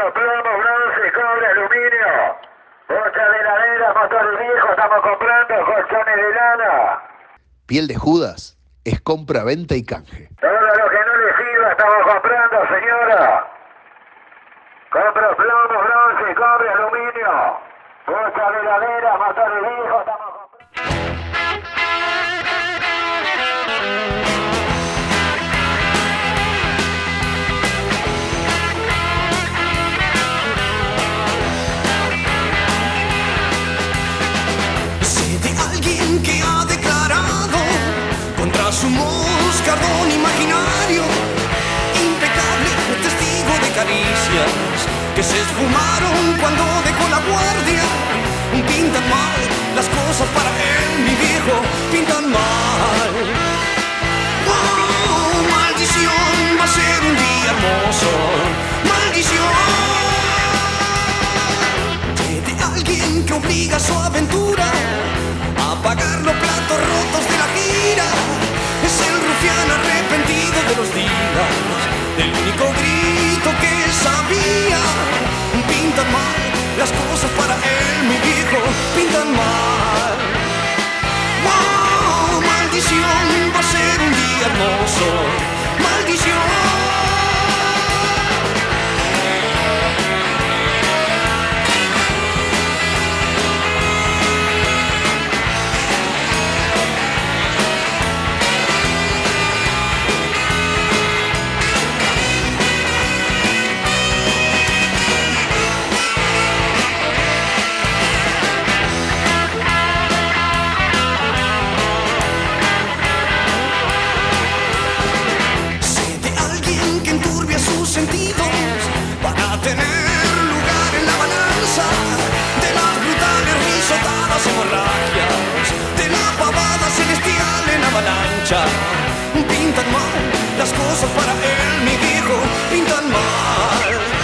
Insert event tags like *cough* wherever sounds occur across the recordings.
Compro plomo, bronce, cobre, aluminio. Bocha de heladera, motores viejos, estamos comprando colchones de lana. Piel de Judas es compra, venta y canje. Todo lo que no le sirva estamos comprando, señora. Compro plomo, bronce, cobre, aluminio. Bocha de heladera, motores viejos, estamos contra su moscardón imaginario, impecable testigo de caricias que se esfumaron cuando dejó la guardia. Pintan mal las cosas para él, mi viejo, pintan mal. ¡Oh, maldición! Va a ser un día hermoso. ¡Maldición! de alguien que obliga a su aventura a pagar los platos rotos de la gira. Es el rufián arrepentido de los días, del único grito que sabía. Pintan mal las cosas para él, mi viejo, pintan mal. ¡Wow! Maldición, va a ser un día hermoso. Maldición. Sentidos para tener lugar en la balanza de las brutales risotadas hemorragias, de la pavada celestial en avalancha. Pintan mal las cosas para él, mi viejo, pintan mal.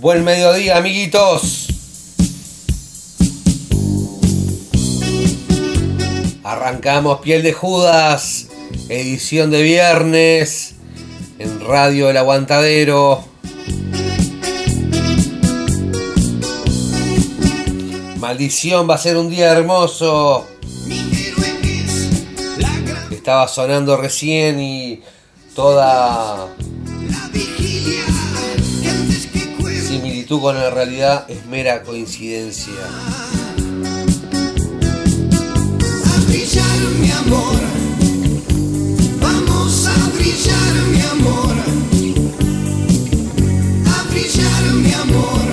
Buen mediodía, amiguitos. Arrancamos Piel de Judas, edición de viernes, en Radio El Aguantadero. Maldición, va a ser un día hermoso. Estaba sonando recién y toda similitud con la realidad es mera coincidencia. A brillar mi amor, vamos a brillar mi amor, a brillar mi amor,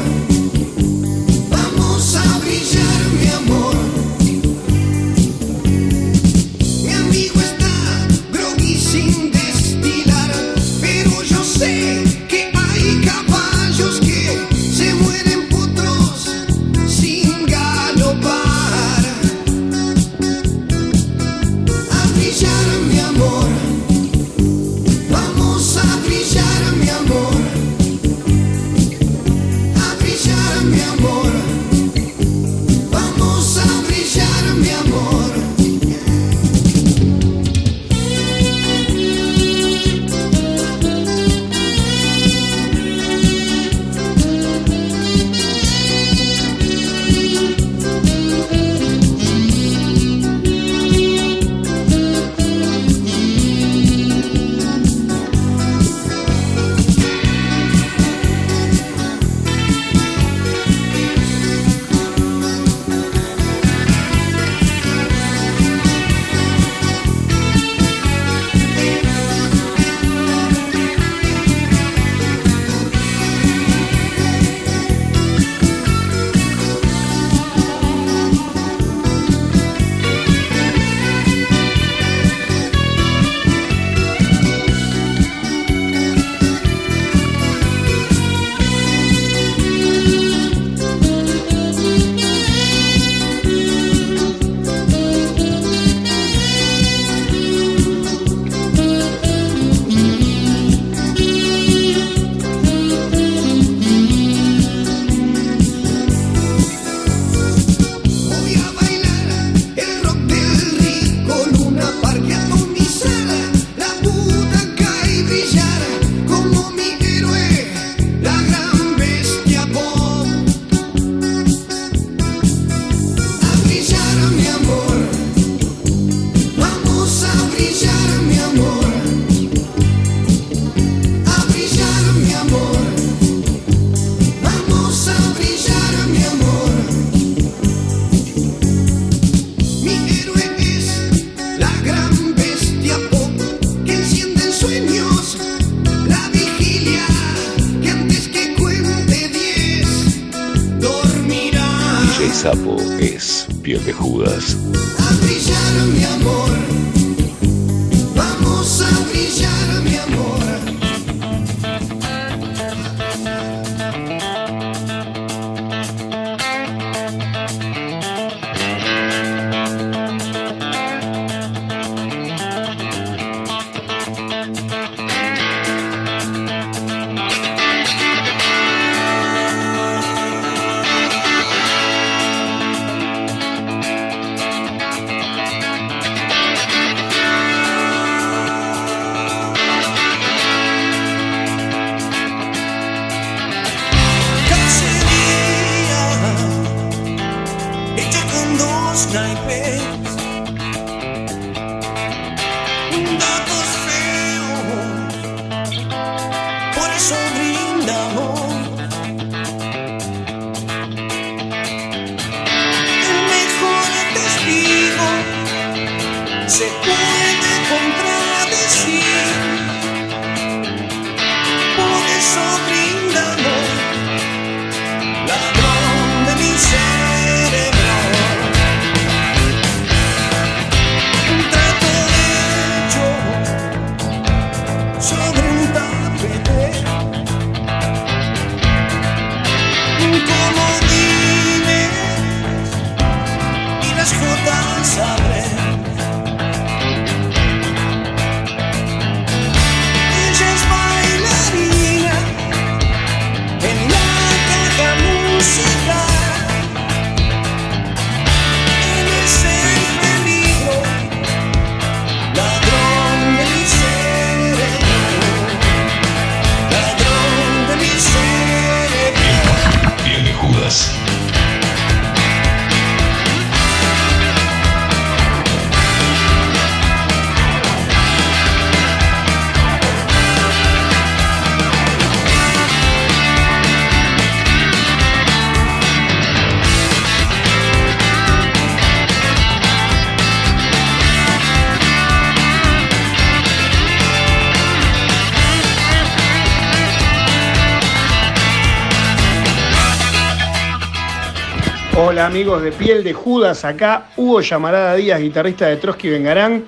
Hola amigos de Piel de Judas, acá Hugo Llamarada Díaz, guitarrista de Trotsky Vengarán.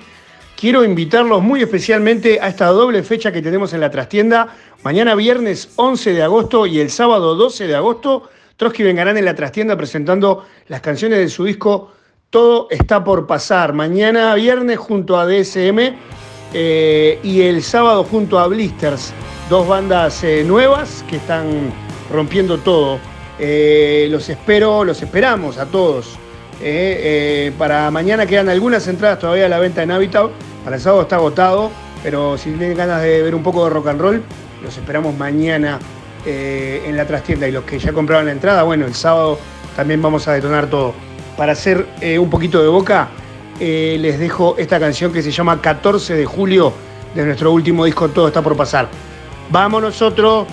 Quiero invitarlos muy especialmente a esta doble fecha que tenemos en la trastienda. Mañana viernes 11 de agosto y el sábado 12 de agosto, Trotsky Vengarán en la trastienda presentando las canciones de su disco Todo está por pasar. Mañana viernes junto a DSM eh, y el sábado junto a Blisters, dos bandas eh, nuevas que están rompiendo todo. Eh, los espero, los esperamos a todos. Eh, eh, para mañana quedan algunas entradas todavía a la venta en Habitat. Para el sábado está agotado, pero si tienen ganas de ver un poco de rock and roll, los esperamos mañana en la trastienda. Y los que ya compraron la entrada, bueno, el sábado también vamos a detonar todo. Para hacer un poquito de boca, les dejo esta canción que se llama 14 de julio de nuestro último disco Todo está por pasar. Vamos nosotros.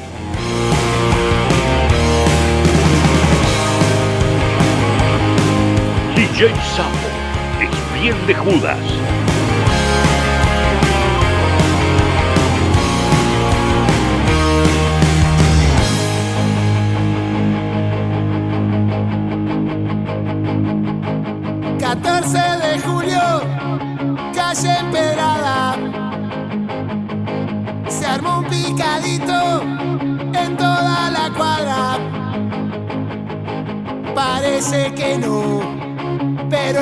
DJ Sapo es bien de Judas.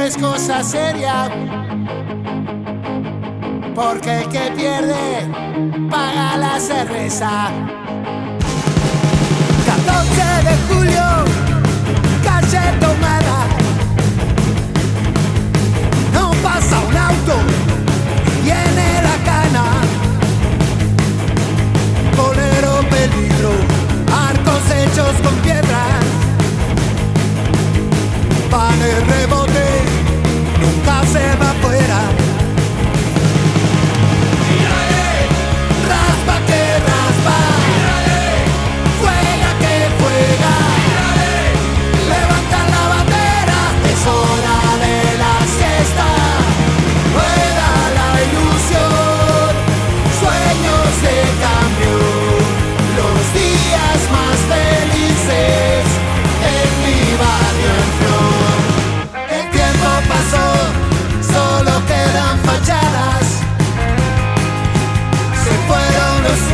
es cosa seria. Porque el que pierde paga la cerveza. 14 de julio, calle tomada. No pasa un auto, viene la cana. Bolero peligro, arcos hechos con piedras. Panes rebote se va afuera.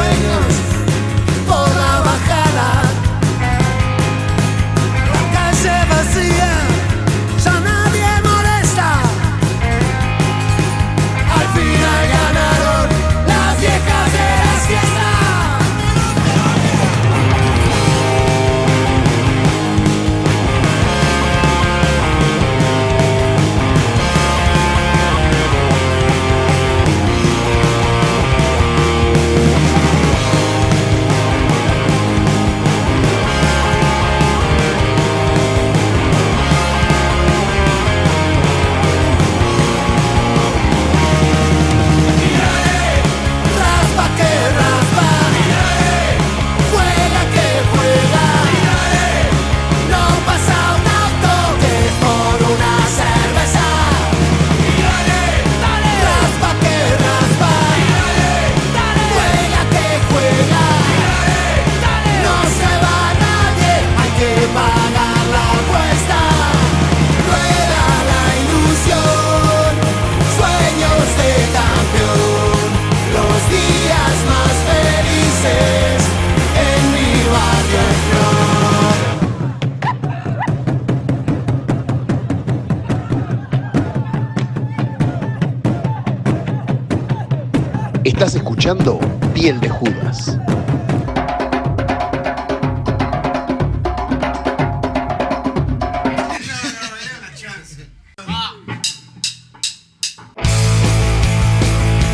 swing. Escuchando Piel de Judas.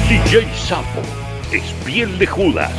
DJ Sapo es piel de Judas.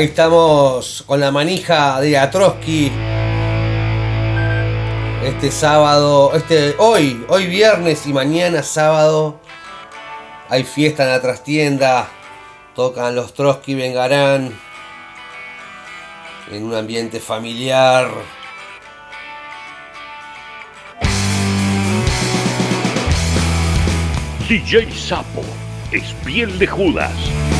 Ahí estamos con la manija de Atrotsky. Este sábado, este hoy, hoy viernes y mañana sábado hay fiesta en la trastienda. Tocan los Trotsky Vengarán en un ambiente familiar. DJ Sapo es piel de Judas.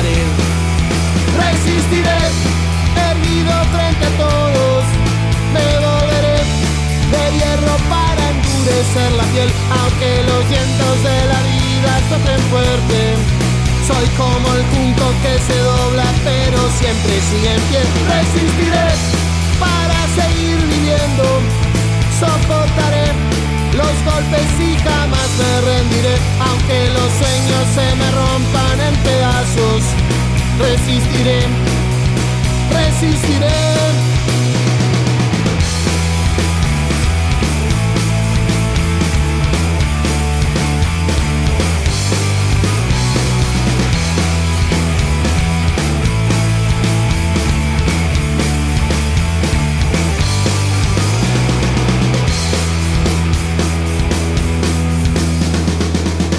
Resistiré, erguido frente a todos, me volveré de hierro para endurecer la piel, aunque los vientos de la vida soplen fuerte. Soy como el junco que se dobla, pero siempre sigue en pie. Resistiré para seguir viviendo, soportaré los golpes y jamás me rendiré, aunque los sueños se me rompan en resistiré, resistiré.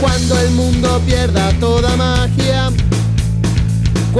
Cuando el mundo pierda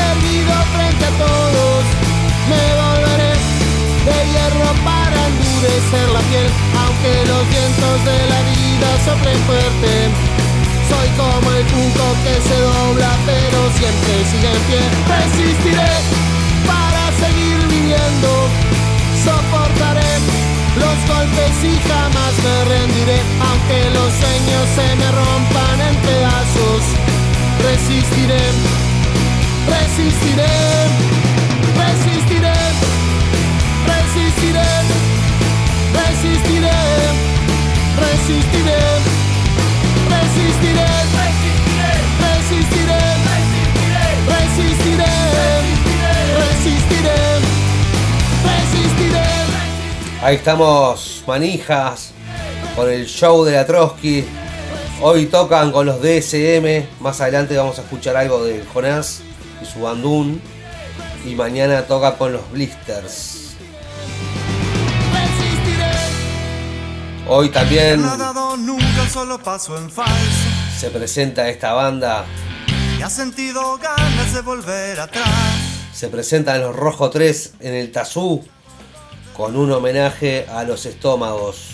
erguido frente a todos, me volveré de hierro para endurecer la piel, aunque los vientos de la vida soplen fuerte. Soy como el junco que se dobla, pero siempre sigue en pie. Resistiré para seguir viviendo, soportaré los golpes y jamás me rendiré, aunque los sueños se me rompan en pedazos. Resistiré, resistiré, resistiré, resistiré, resistiré, resistiré, resistiré, resistiré, resistiré, resistiré, resistiré. Ahí estamos, manijas, con el show de la Trotsky. Hoy tocan con los DSM. Más adelante vamos a escuchar algo de Jonás y su bandún. Y mañana toca con los Blisters. Hoy también se presenta esta banda. Sentido ganas de volver atrás. Se presentan los Rojo 3 en el Tazú. Con un homenaje a los estómagos.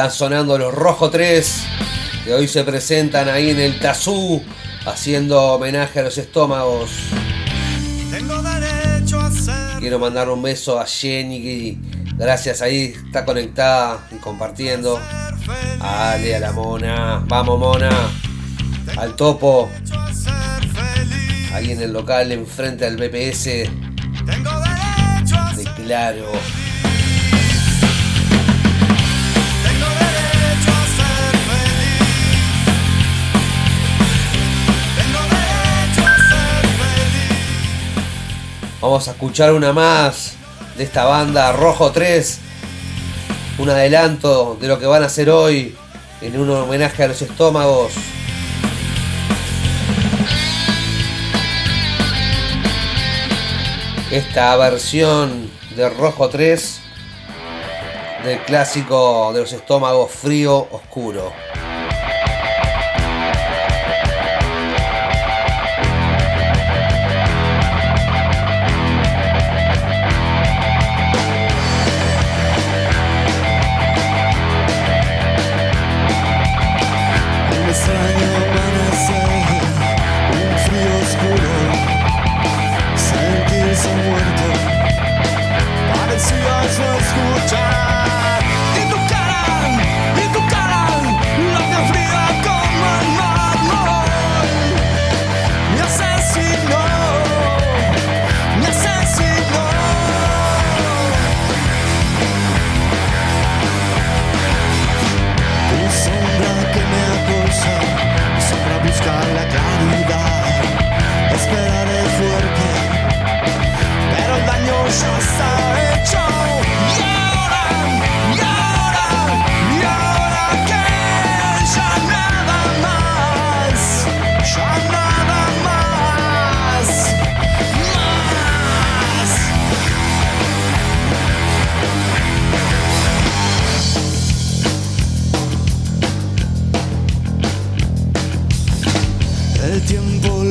Están sonando los Rojo 3, que hoy se presentan ahí en el Tazú, haciendo homenaje a los estómagos. Tengo derecho a ser Quiero mandar un beso a Jenny, que gracias ahí está conectada y compartiendo. A Ale, a la mona, vamos mona, al topo, ahí en el local enfrente al BPS de Claro. Vamos a escuchar una más de esta banda Rojo 3. Un adelanto de lo que van a hacer hoy en un homenaje a los estómagos. Esta versión de Rojo 3 del clásico de los estómagos frío oscuro.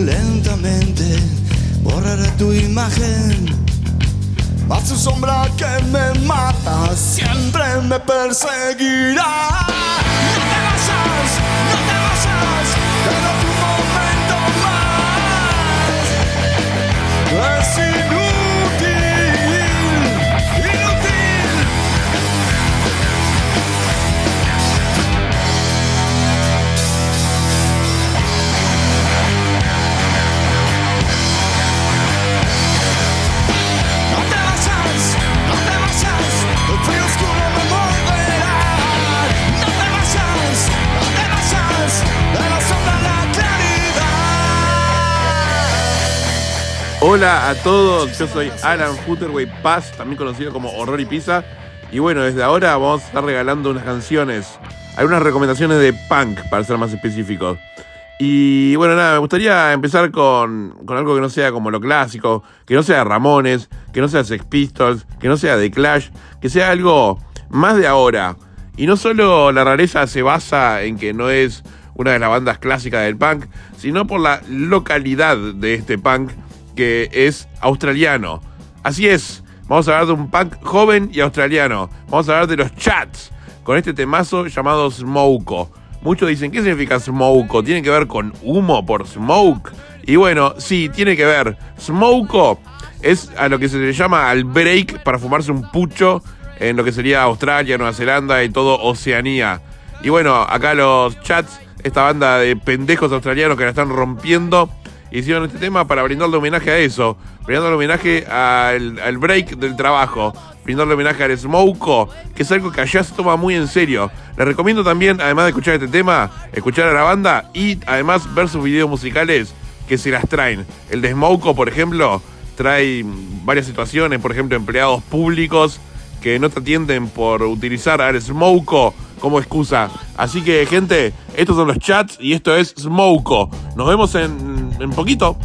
Lentamente borrará tu imagen. Mas tu sombra que me mata siempre me perseguirá. Hola a todos, yo soy Alan Futterway Paz, también conocido como Horror y Pizza. Y bueno, desde ahora vamos a estar regalando unas canciones, algunas recomendaciones de punk, para ser más específicos. Y bueno, nada, me gustaría empezar con, con algo que no sea como lo clásico, que no sea Ramones, que no sea Sex Pistols, que no sea The Clash, que sea algo más de ahora. Y no solo la rareza se basa en que no es una de las bandas clásicas del punk, sino por la localidad de este punk que es australiano. Así es, vamos a hablar de un punk joven y australiano. Vamos a hablar de los Chats, con este temazo llamado Smoko. Muchos dicen, ¿qué significa Smoko? ¿Tiene que ver con humo por smoke? Y bueno, sí, tiene que ver. Smoko es a lo que se le llama al break para fumarse un pucho en lo que sería Australia, Nueva Zelanda y todo Oceanía. Y bueno, acá los chats, esta banda de pendejos australianos que la están rompiendo, hicieron este tema para brindarle homenaje a eso, brindarle homenaje al, al break del trabajo, brindarle homenaje al Smoko, que es algo que allá se toma muy en serio. Les recomiendo también, además de escuchar este tema, escuchar a la banda y además ver sus videos musicales que se las traen. El de Smoko, por ejemplo, trae varias situaciones, por ejemplo, empleados públicos que no te atienden por utilizar al Smoko como excusa. Así que, gente, estos son los chats y esto es Smoko. Nos vemos en, en poquito.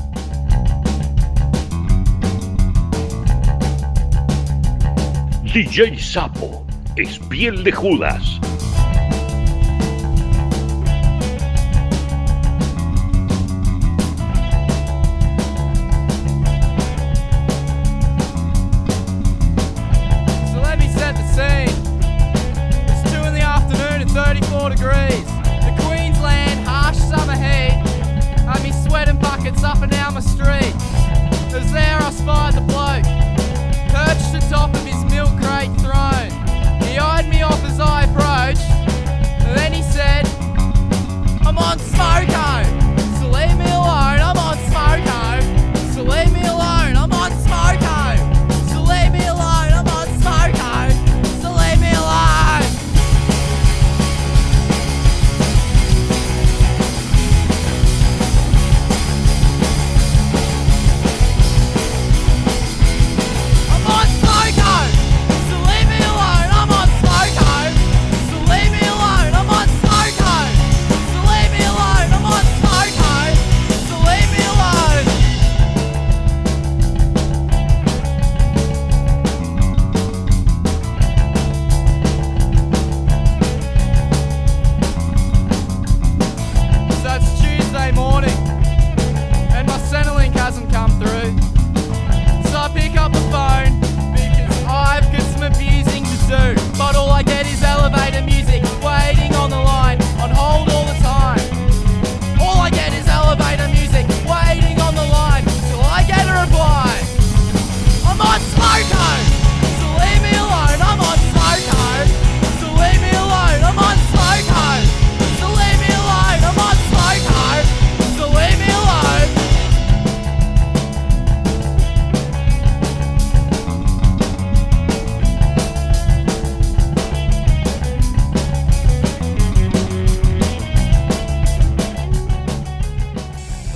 DJ Sapo es piel de Judas.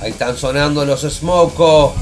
Están sonando los Smoko.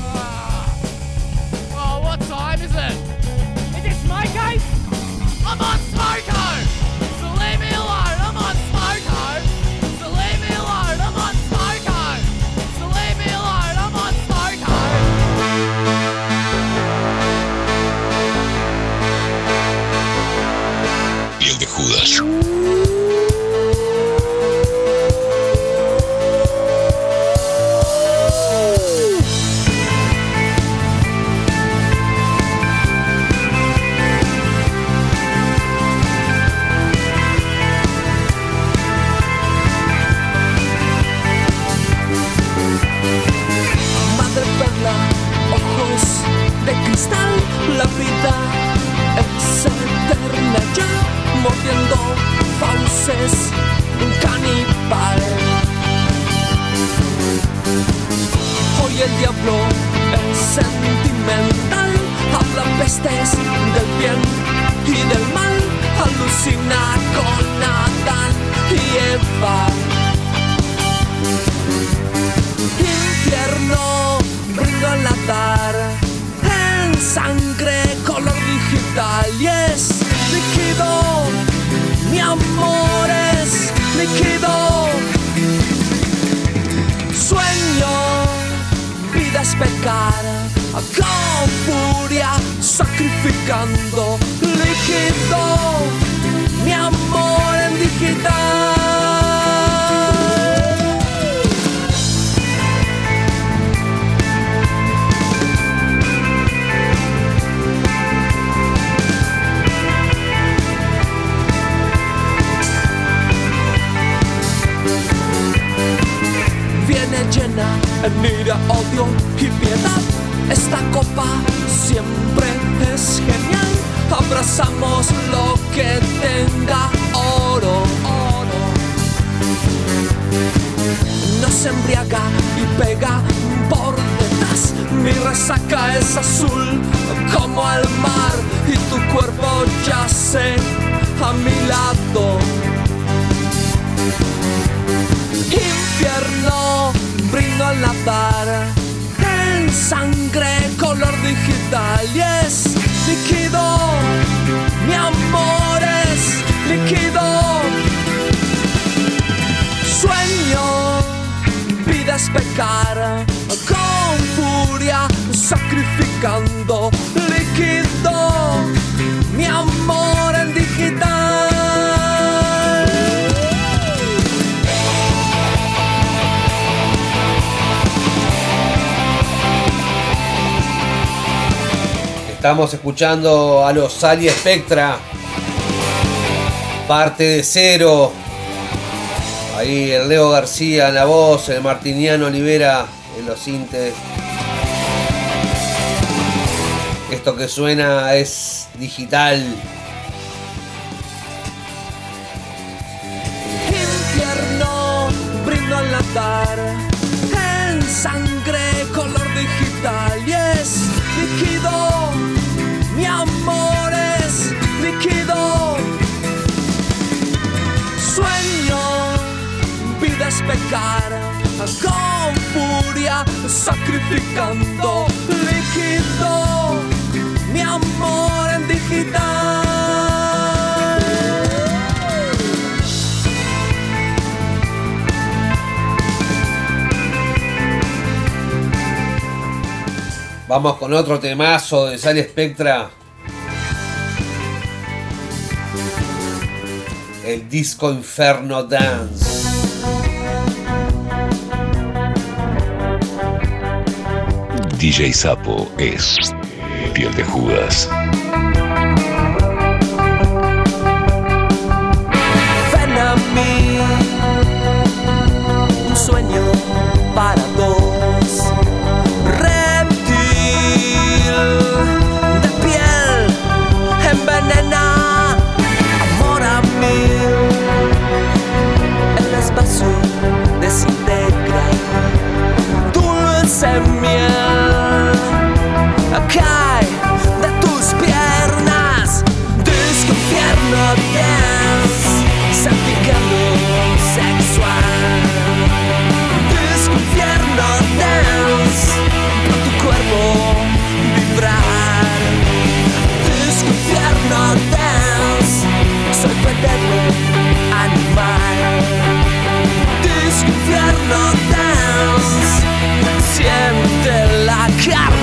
escuchando a los Sally Spectra, parte de cero. Ahí el Leo García en la voz, el Martiniano Olivera en los sintes. Esto que suena es digital. Vamos con otro temazo de Sal Spectra. El disco Inferno Dance. DJ Sapo es piel de Judas. semilla cae de tus piernas, desconfiando bien. siente la cara.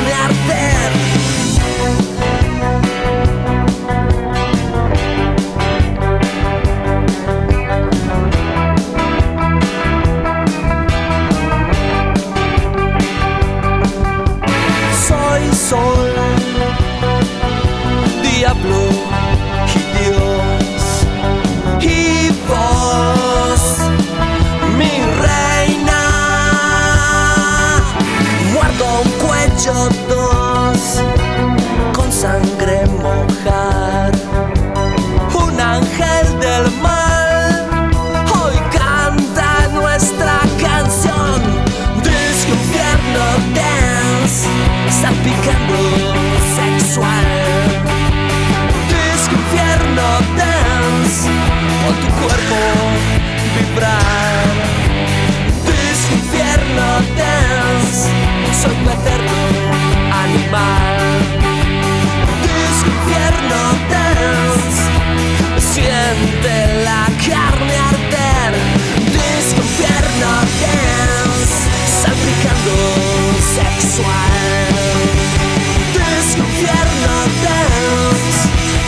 con sangre mojar. Un ángel del mal hoy canta nuestra canción. Disco infierno dance, salpicando sexual. Disco infierno dance, con tu cuerpo. sexual. Desconfiarnos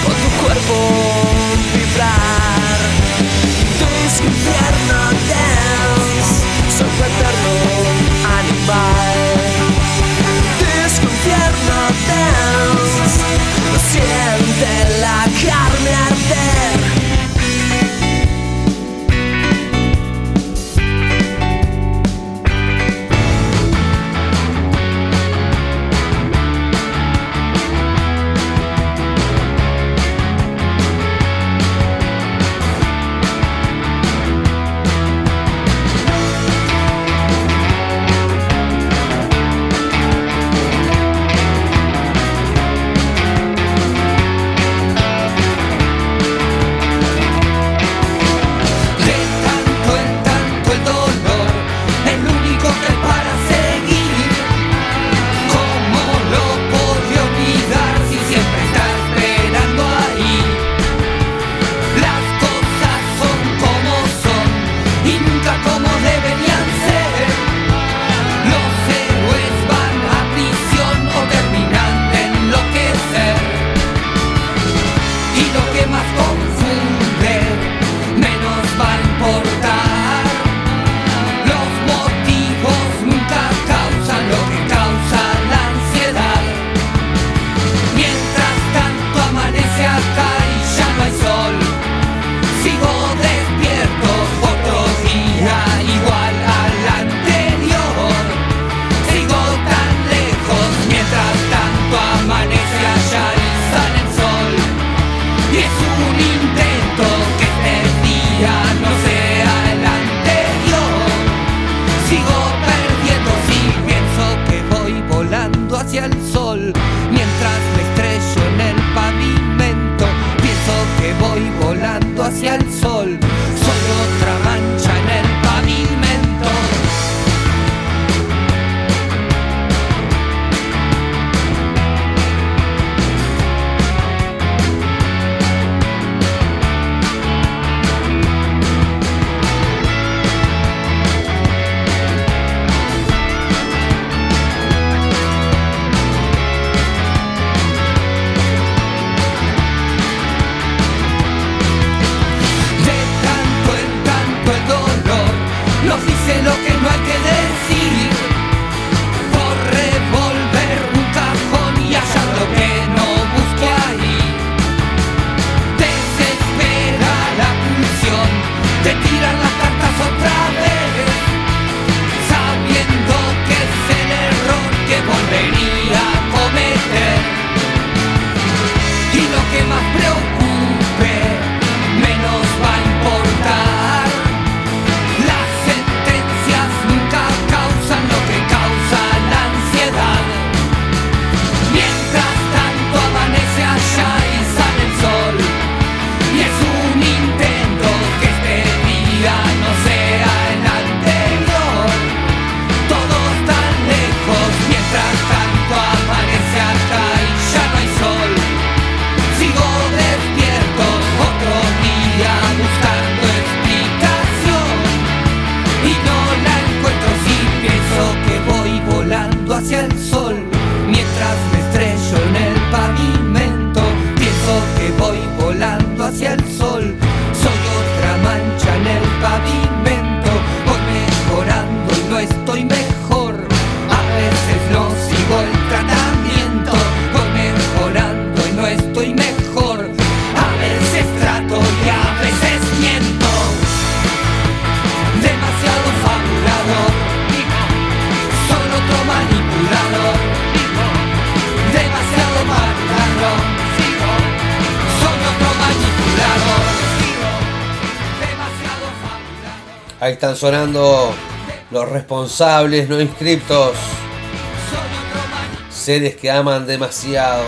con tu cuerpo vibrar. Desconfiarnos dance, sorprendernos animal. Desconfiarnos dance, lo siente la carne. Están sonando los responsables no inscriptos. Seres que aman demasiado.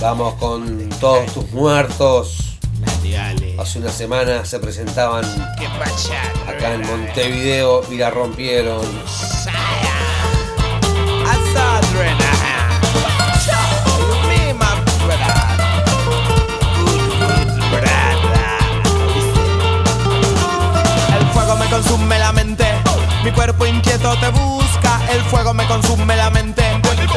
Vamos con todos tus muertos. Hace una semana se presentaban acá en Montevideo y la rompieron. Te busca. El fuego me consume la mente,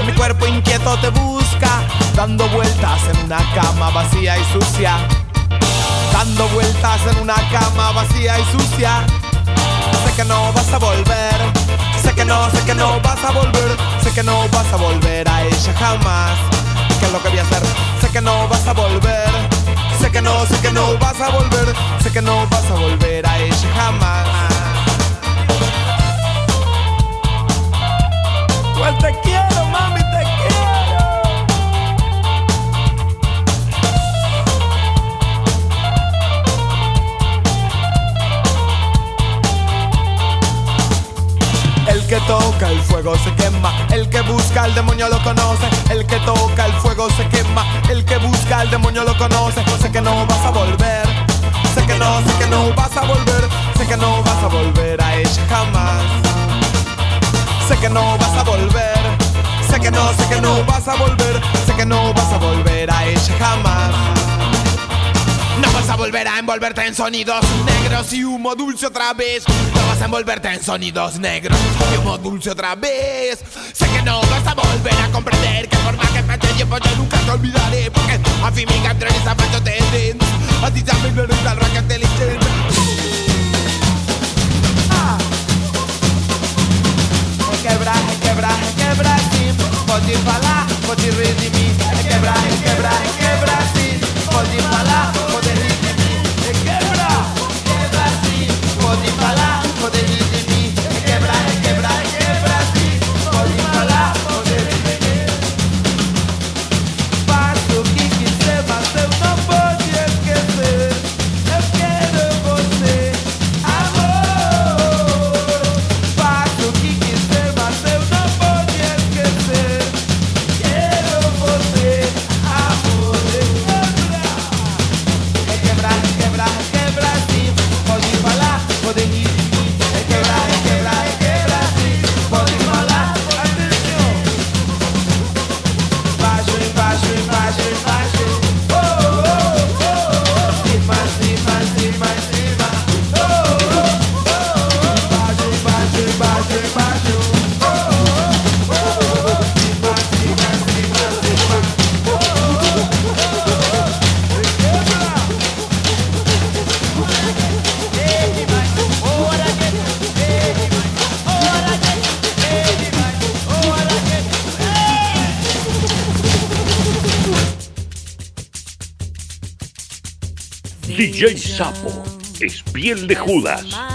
mi cuerpo inquieto te busca. Dando vueltas en una cama vacía y sucia. Dando vueltas en una cama vacía y sucia. Sé que no vas a volver. Sé que no, sé que no vas a volver. Sé que no vas a volver a ella jamás. ¿Qué es lo que voy a hacer? Sé que no vas a volver. Sé que no, sé que no vas a volver. Sé que no vas a volver a ella jamás. Pues te quiero, mami, te quiero. El que toca el fuego se quema, el que busca al demonio lo conoce, el que toca el fuego se quema, el que busca al demonio lo conoce, sé que no vas a volver, sé que no, sé que no vas a volver, sé que no vas a volver a ella jamás, sé que no vas a volver, sé que no, sé que no vas a volver, sé que no vas a volver a ella jamás. No vas a volver a envolverte en sonidos negros y humo dulce otra vez. No vas a envolverte en sonidos negros y humo dulce otra vez. Sé que no vas a volver a comprender que por más que pase el tiempo yo nunca te olvidaré. Porque a fin mi canción es tendencia. A ti también lo eres al rock Quebra, quebra, quebra, sim. Pode falar, pode rir de mim. Quebra, quebra, quebra, sim. Pode falar, pode rir de mim. Quebra, quebra, sim. Pode falar, pode rir de mim DJ Sapo es piel de Judas.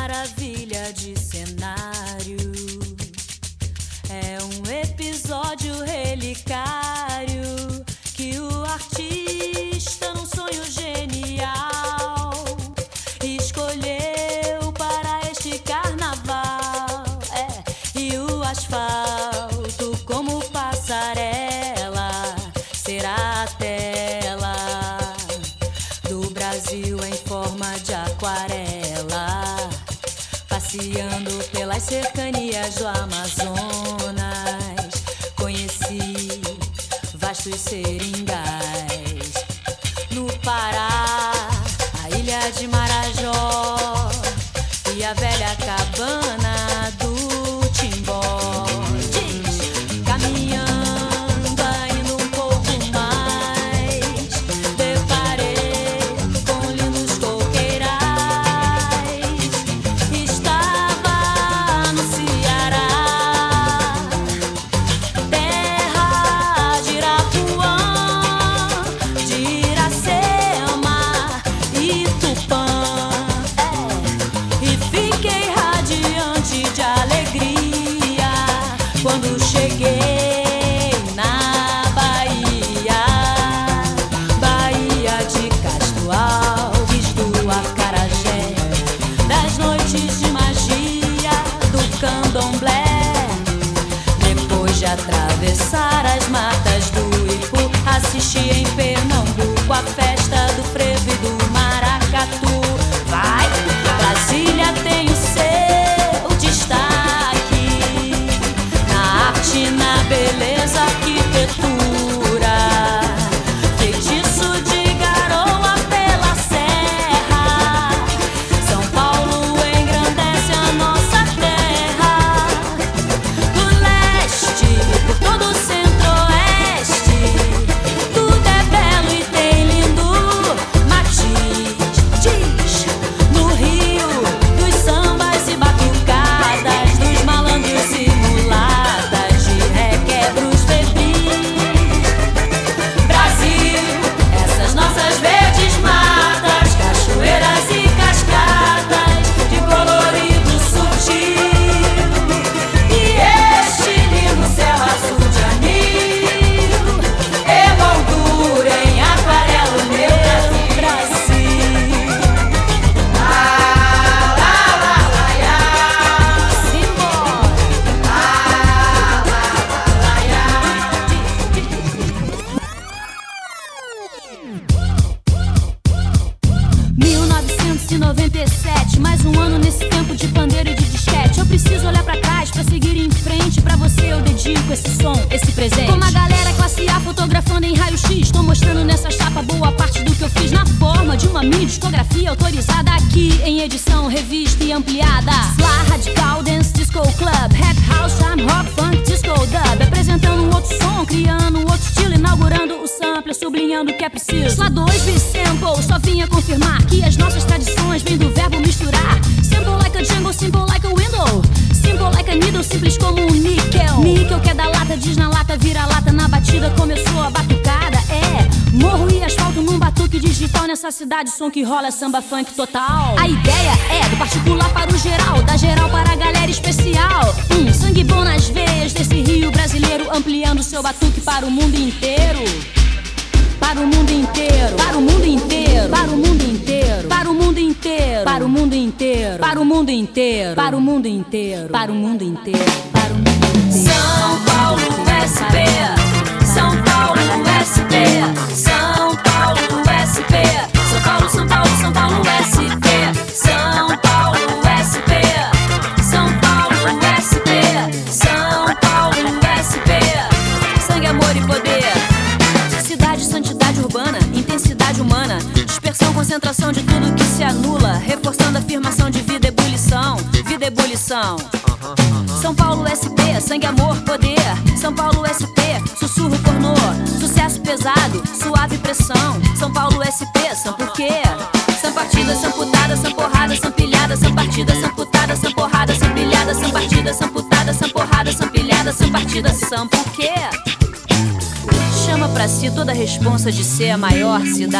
samba funk total.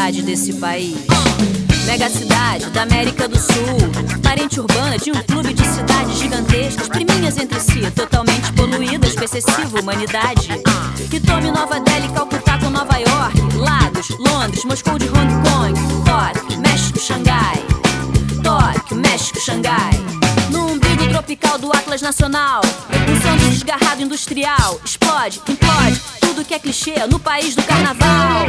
cidade desse país. Mega cidade da América do Sul, parente urbana de um clube de cidades gigantescas, priminhas entre si, totalmente poluídas com excessiva humanidade. Que tome Nova Delhi, Calcutá com Nova York, Lagos, Londres, Moscou de Hong Kong, Tóquio, México, Xangai. Tóquio, México, Xangai. No umbigo tropical do Atlas Nacional, um santo desgarrado industrial. Explode, implode, tudo que é clichê no país do carnaval.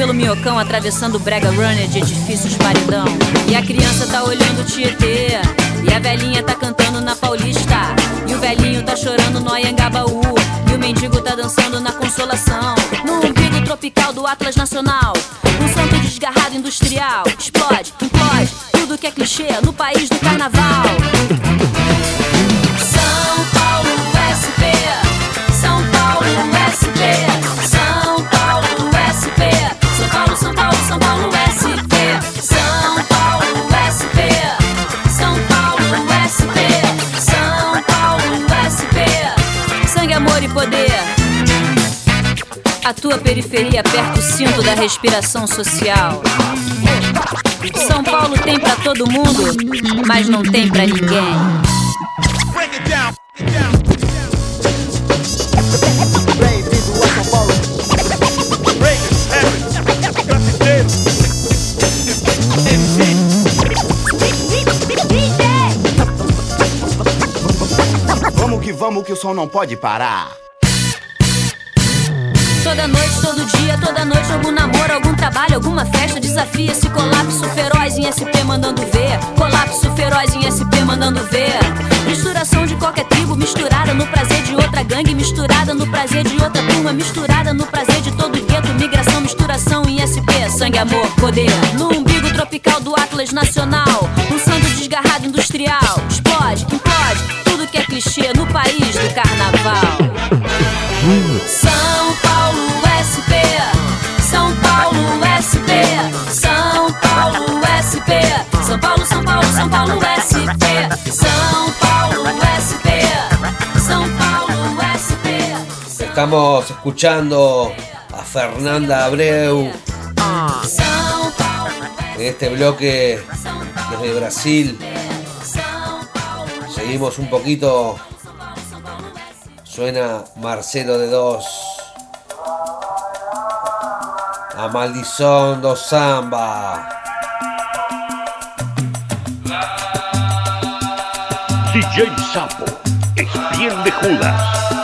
Pelo minhocão, atravessando brega runner de edifícios paredão. E a criança tá olhando o Tietê, e a velhinha tá cantando na Paulista. E o velhinho tá chorando no Anhangabaú, e o mendigo tá dançando na Consolação. No umbigo tropical do Atlas Nacional, um santo desgarrado industrial. Explode, implode, tudo que é clichê no país do carnaval. A tua periferia aperta o cinto da respiração social. São Paulo tem pra todo mundo, mas não tem pra ninguém. Vamos que vamos que o som não pode parar. Toda noite, todo dia, toda noite, algum namoro, algum trabalho, alguma festa, desafia esse colapso feroz em SP mandando ver. Colapso feroz em SP mandando ver. Misturação de qualquer tribo, misturada no prazer de outra gangue, misturada no prazer de outra turma, misturada no prazer de todo gueto. Migração, misturação em SP, sangue, amor, poder. No umbigo tropical do Atlas Nacional, um santo desgarrado industrial. Explode, implode, tudo que é clichê no país do carnaval. São Paulo Estamos escuchando a Fernanda Abreu en este bloque desde Brasil. Seguimos un poquito. Suena Marcelo de Dos. A maldición do samba. DJ Sapo, espiel de Judas.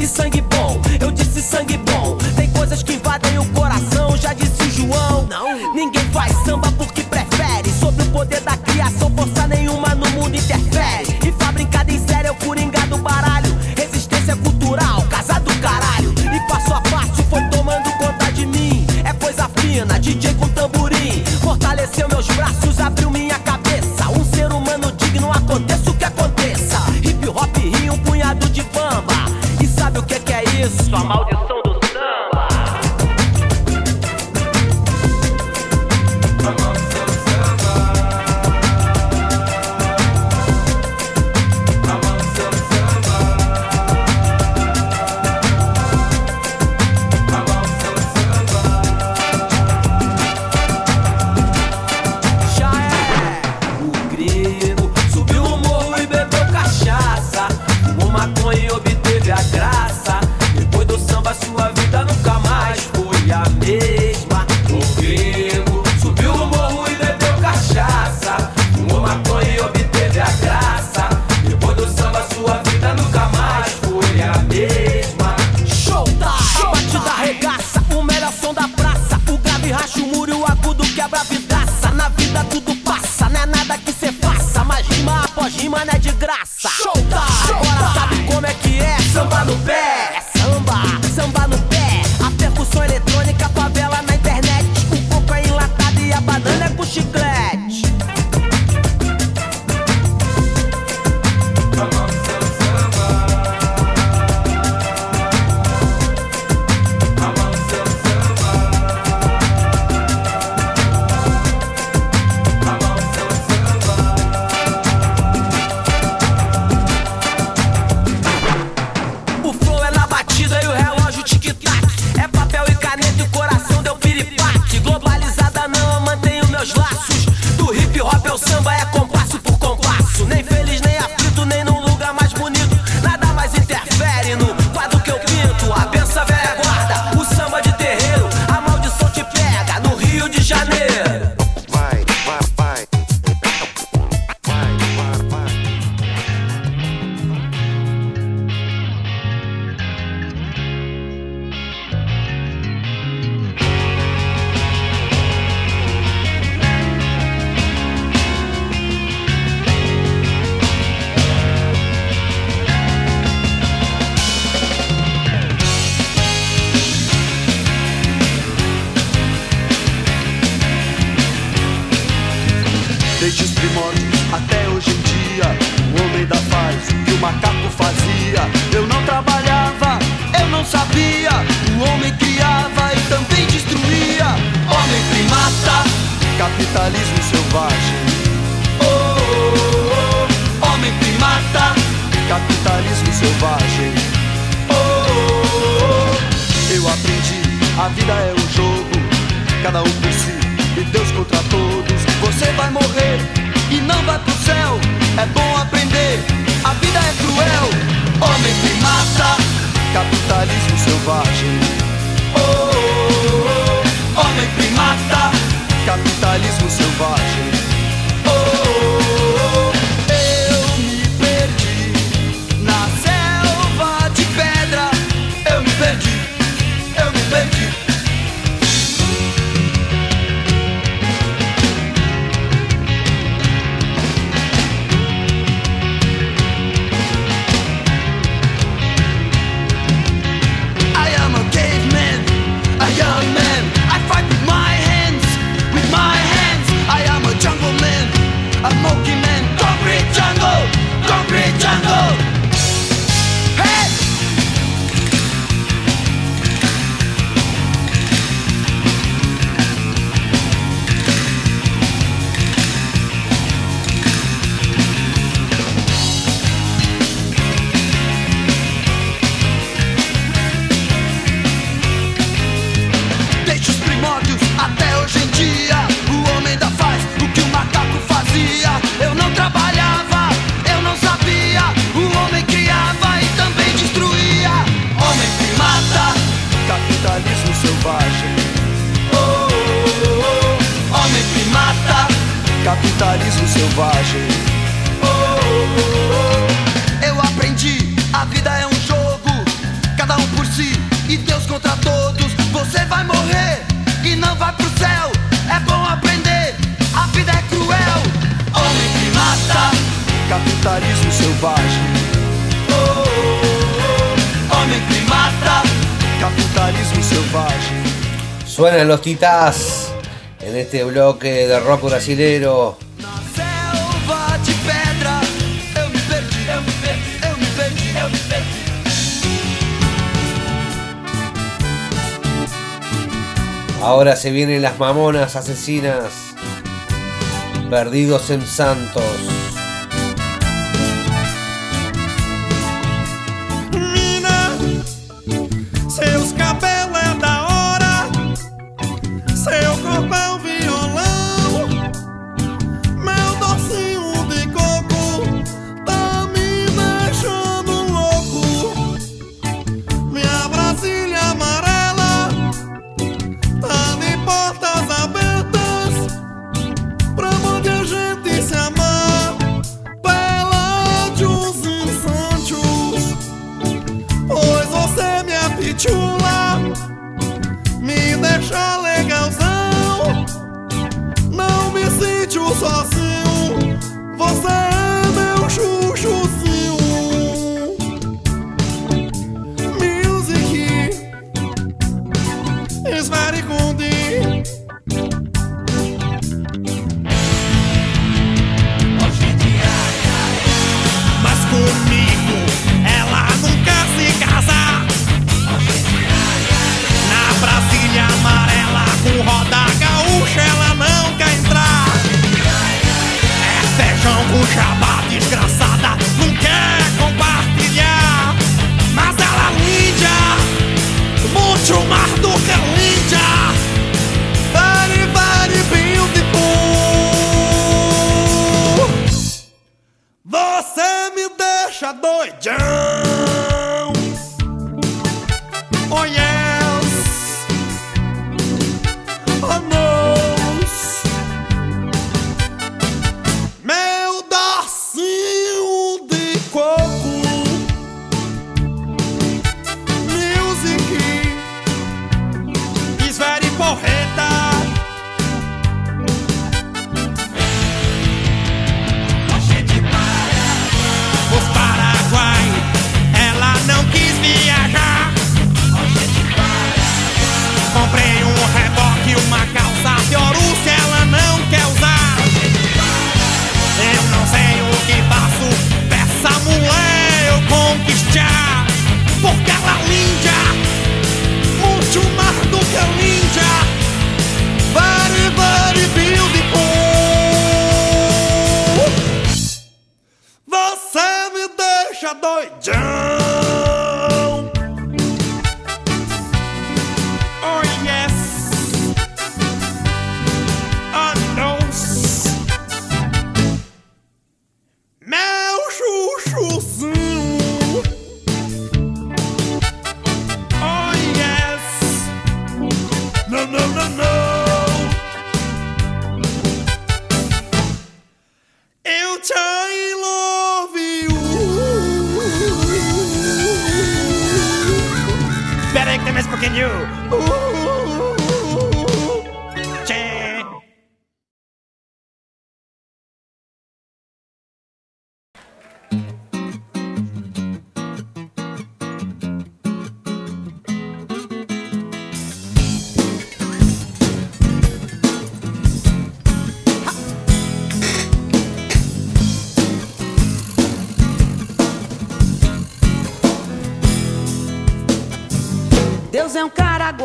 Conexão. E sangue bom, eu disse sangue bom. Tem coisas que invadem o coração, já disse o João. Não, ninguém faz samba porque prefere. Sobre o poder da criação, força nenhuma no mundo interfere. E fabricado em série é o coringa do baralho. Resistência cultural, casa do caralho. E passo a passo foi tomando conta de mim. É coisa fina, DJ com tamborim. Fortaleceu meus braços, abriu minha en este bloque de rock brasilero. Ahora se vienen las mamonas asesinas, perdidos en Santos.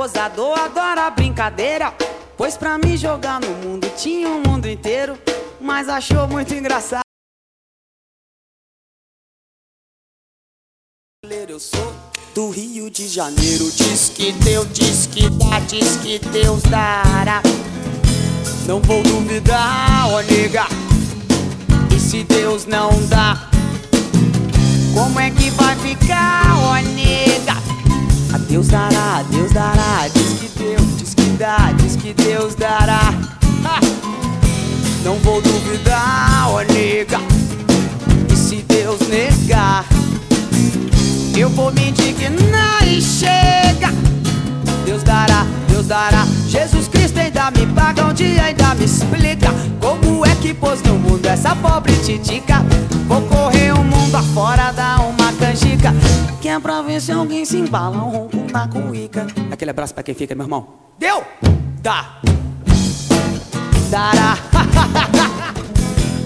Gozador, adora brincadeira. Pois pra me jogar no mundo tinha o mundo inteiro, mas achou muito engraçado. Eu sou do Rio de Janeiro, diz que Deus, diz que dá, diz que Deus dará. Nega. E se Deus negar, eu vou me indignar e chega. Deus dará, Deus dará. Jesus Cristo ainda me paga um dia, ainda me explica como é que pôs no mundo essa pobre titica. Vou correr o mundo afora, dar uma canjica. Que é pra ver se alguém se embala um ronco na cuíca. Aquele abraço pra quem fica, meu irmão. Deu! Dá! Dará! *laughs*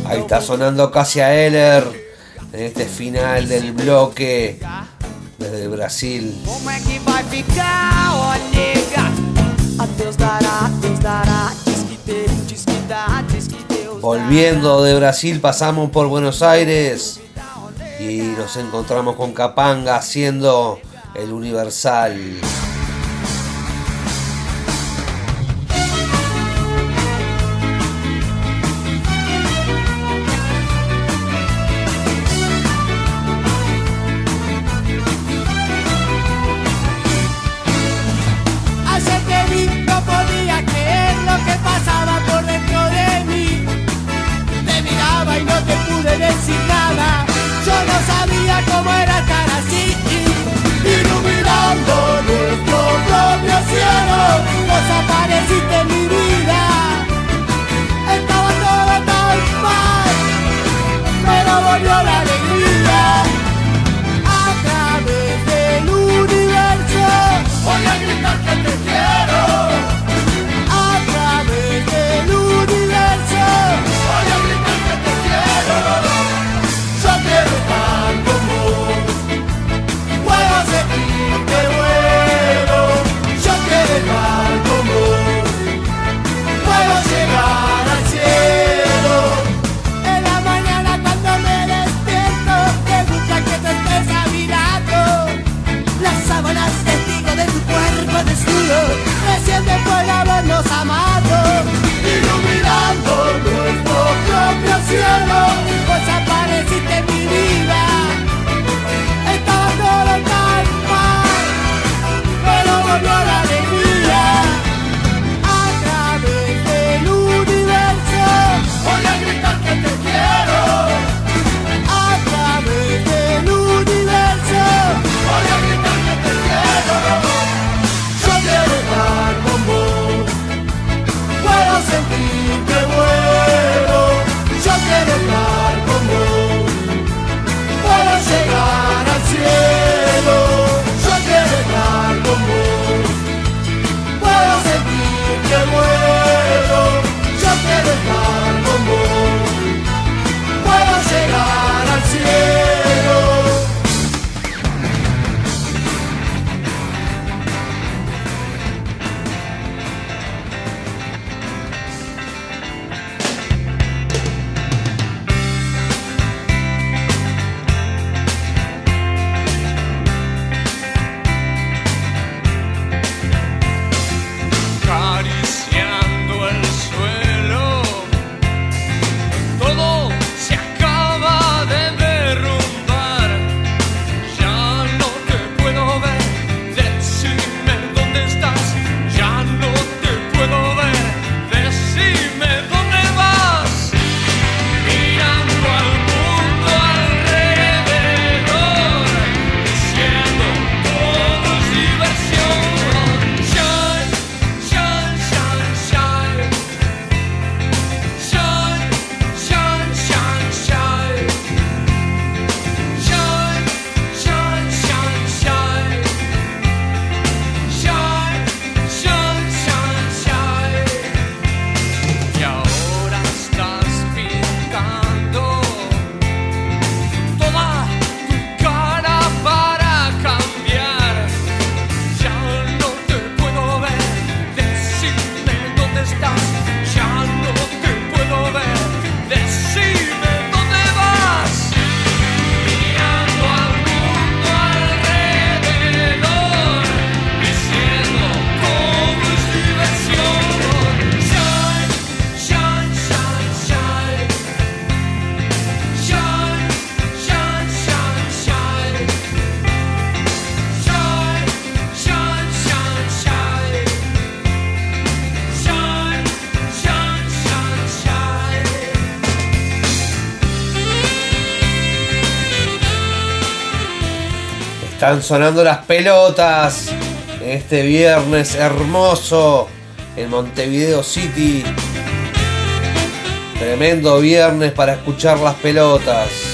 Ahí está sonando Cassia Eller en este final del bloque desde Brasil. A Volviendo de Brasil pasamos por Buenos Aires y nos encontramos con Capanga haciendo el Universal. Sonando las pelotas este viernes hermoso en Montevideo City. Tremendo viernes para escuchar las pelotas.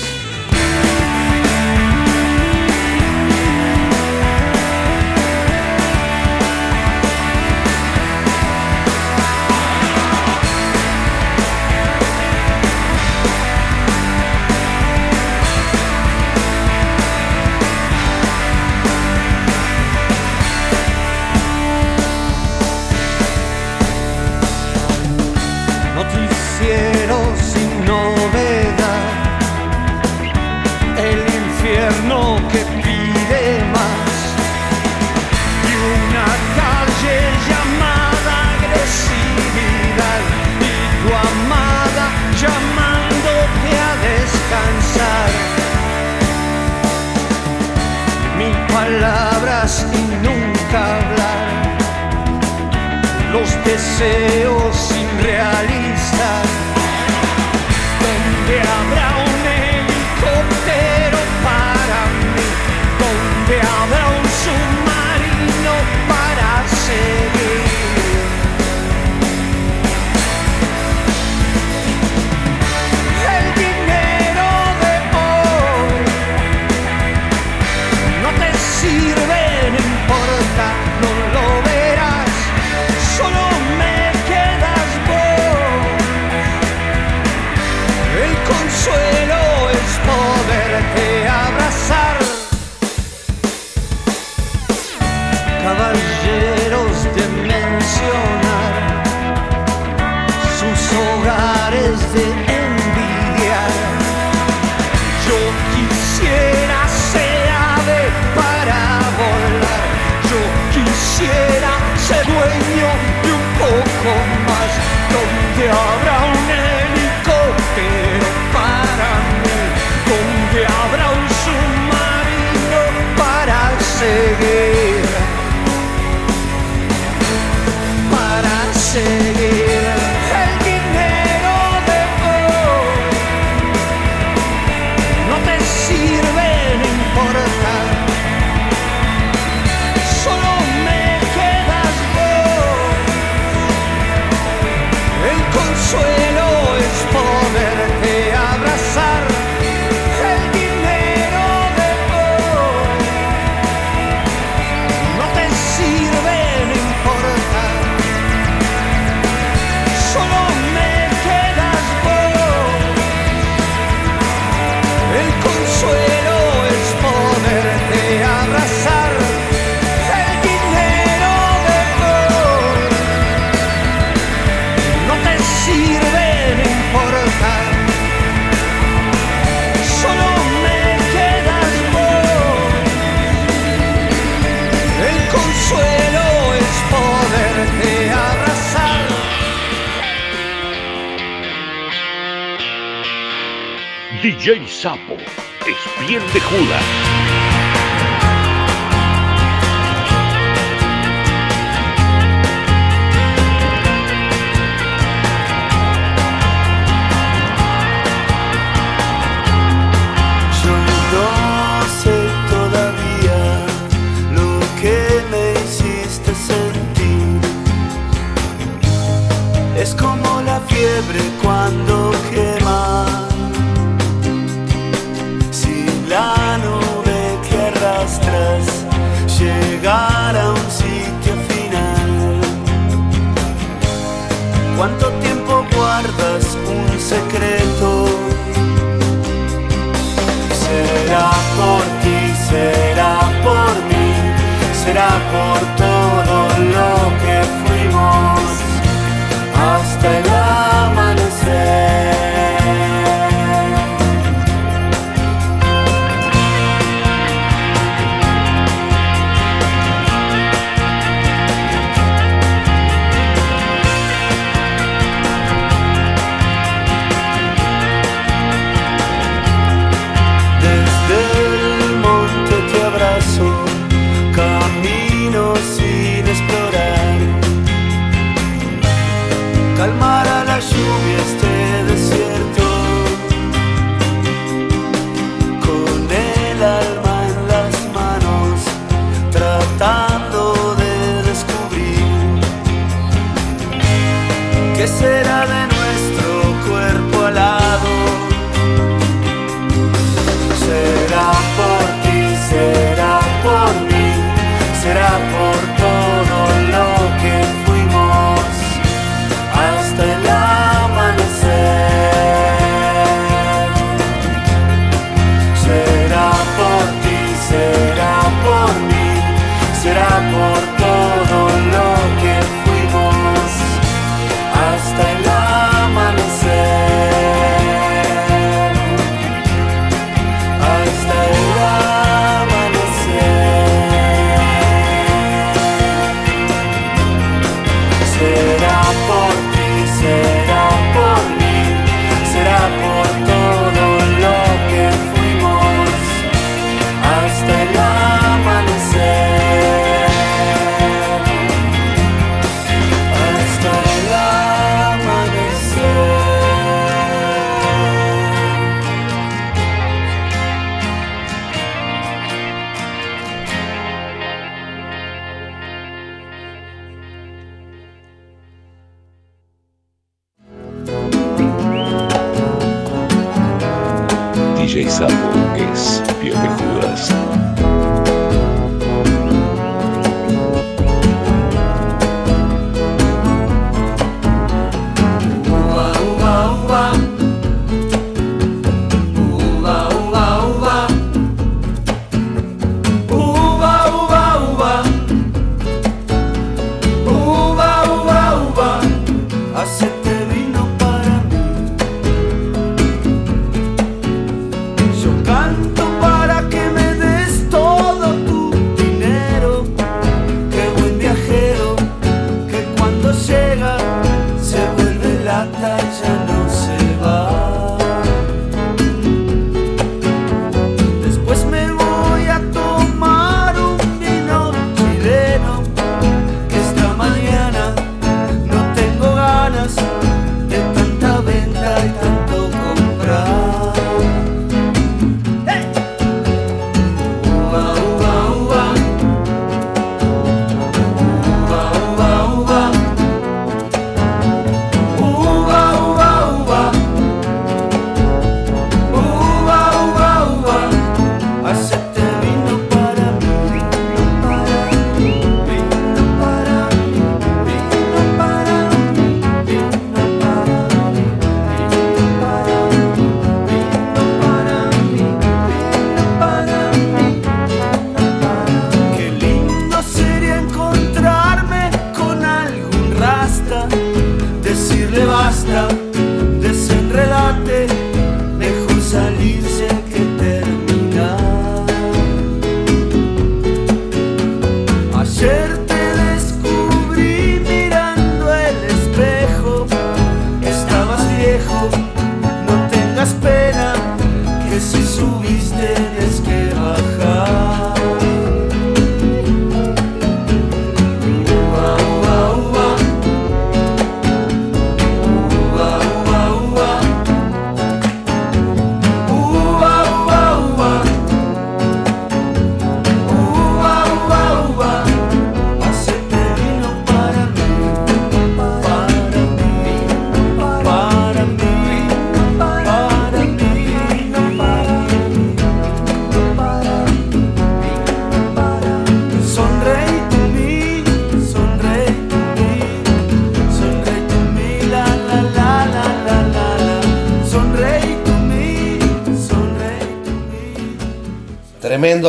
DJ Sapo, es piel de Judas.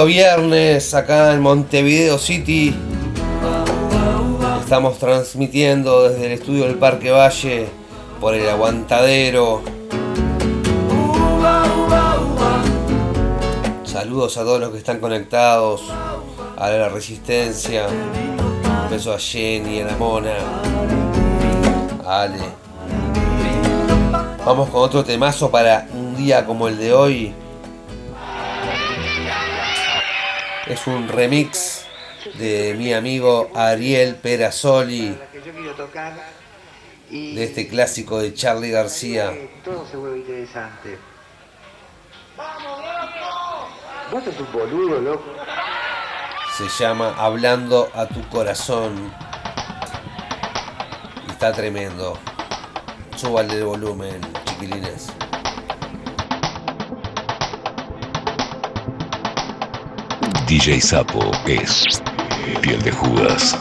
viernes acá en Montevideo City. Estamos transmitiendo desde el estudio del Parque Valle por el aguantadero. Saludos a todos los que están conectados a la resistencia. Un beso a Jenny, a la mona, Ale. Vamos con otro temazo para un día como el de hoy. un remix de mi amigo Ariel Perasoli de este clásico de Charlie García. Todo se vuelve interesante. Vos un boludo, loco. Se llama Hablando a tu corazón. Está tremendo. Súbale el volumen, chiquilines. DJ Sapo es piel de Judas.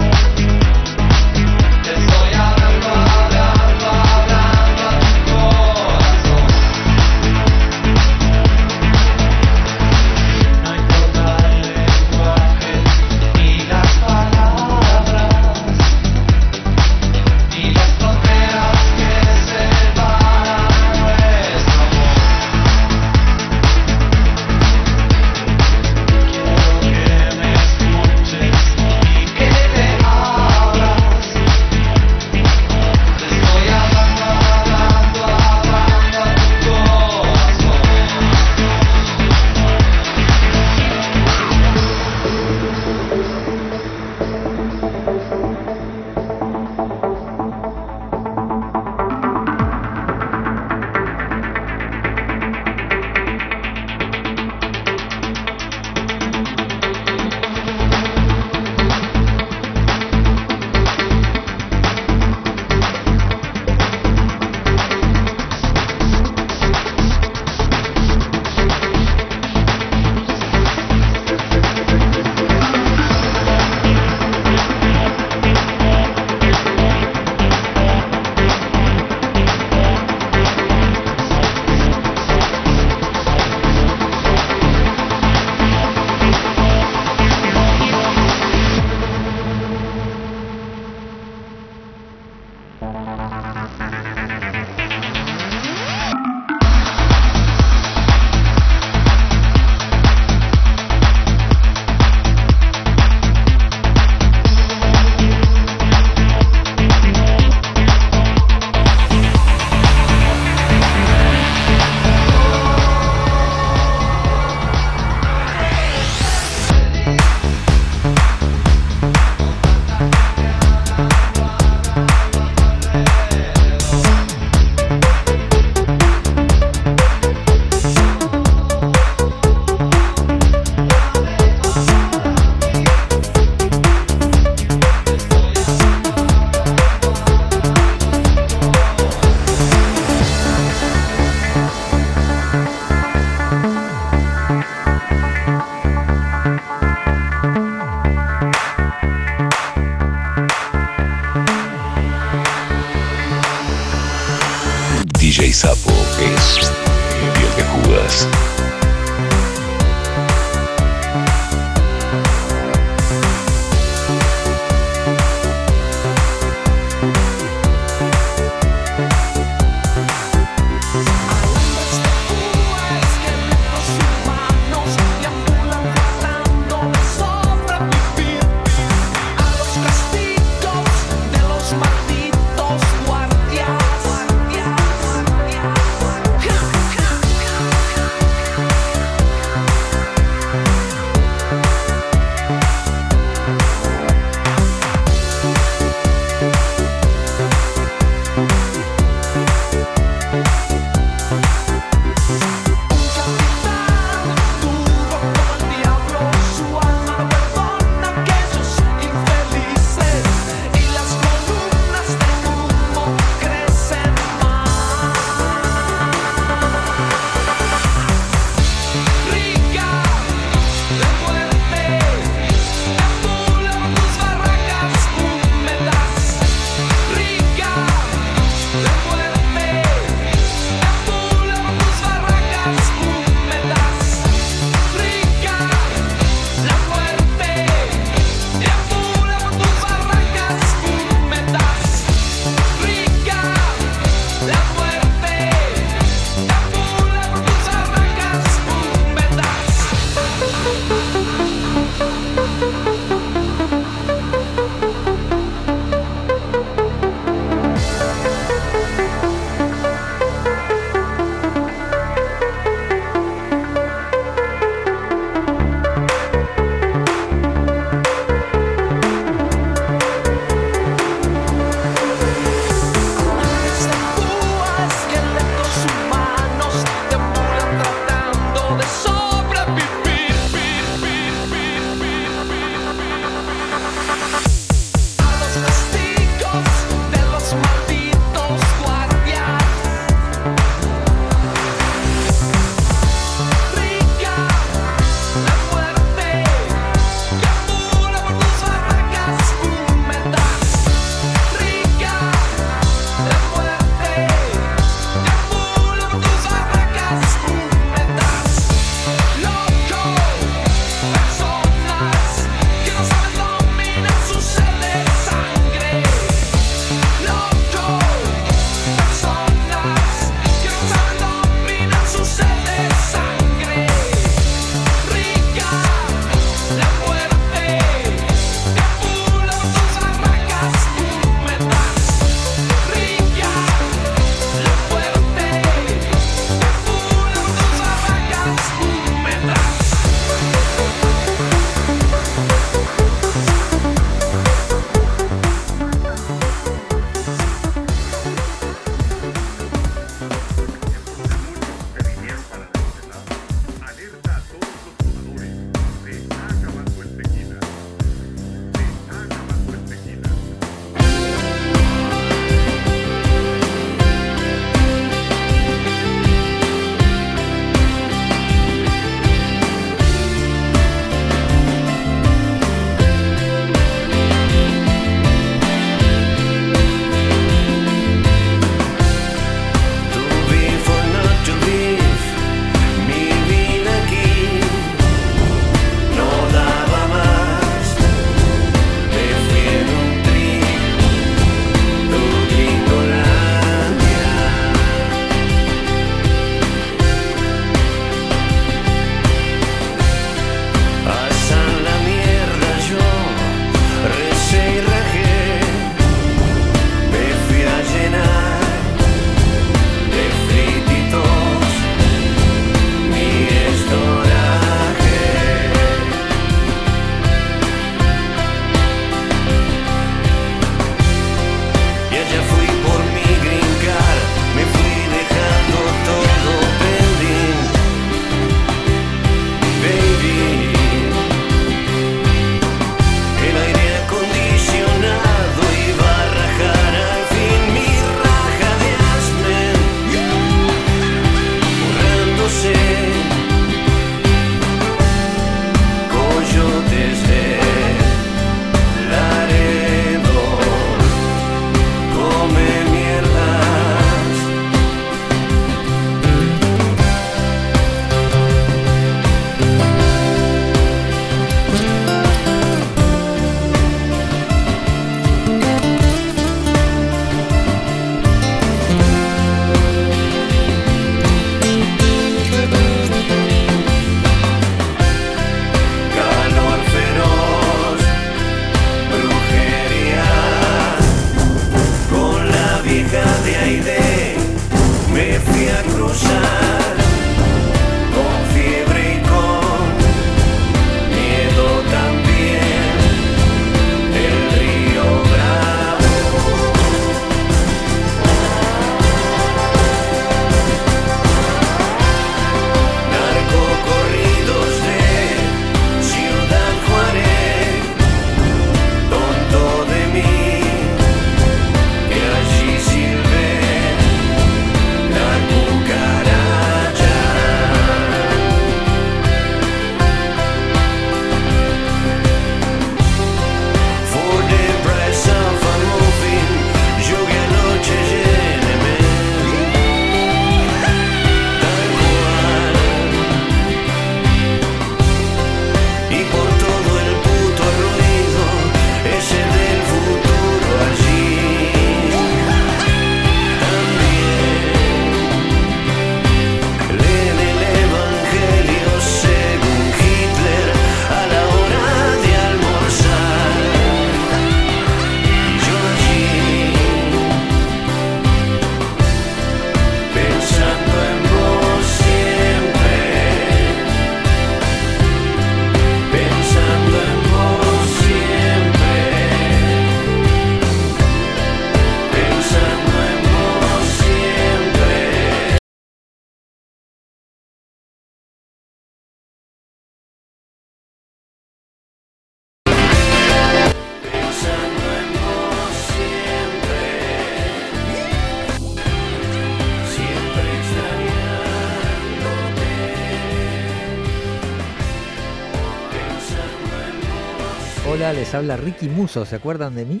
habla Ricky Muso, ¿se acuerdan de mí?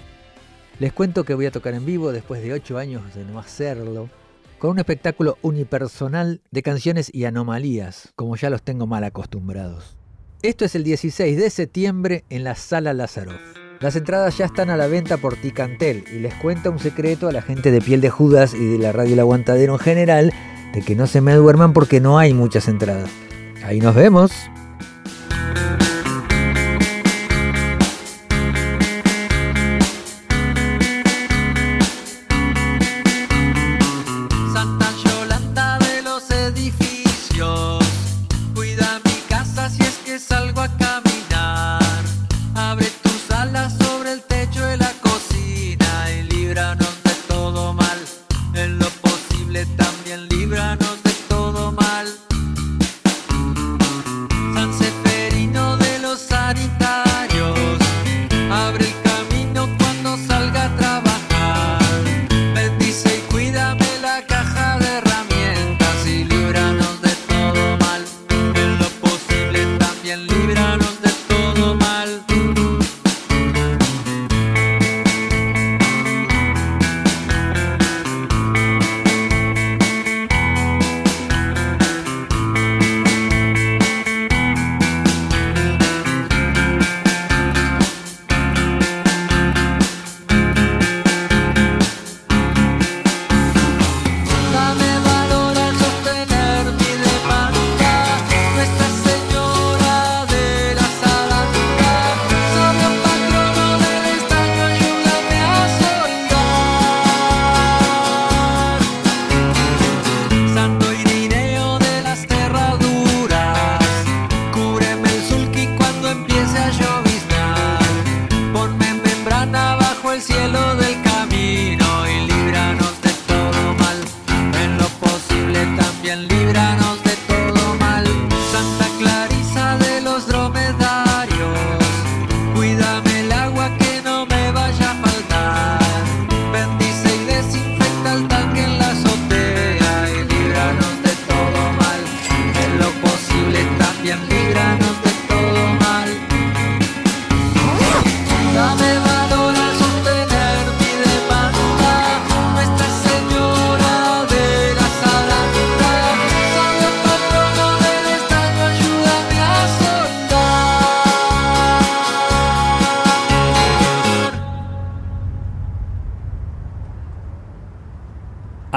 Les cuento que voy a tocar en vivo después de 8 años de no hacerlo, con un espectáculo unipersonal de canciones y anomalías, como ya los tengo mal acostumbrados. Esto es el 16 de septiembre en la Sala Lazaroff. Las entradas ya están a la venta por Ticantel y les cuento un secreto a la gente de Piel de Judas y de la Radio El Aguantadero en general, de que no se me duerman porque no hay muchas entradas. Ahí nos vemos.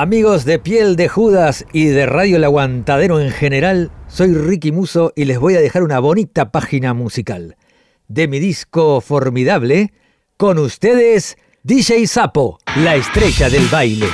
Amigos de Piel de Judas y de Radio El Aguantadero en general, soy Ricky Muso y les voy a dejar una bonita página musical. De mi disco formidable, con ustedes, DJ Sapo, la estrella del baile.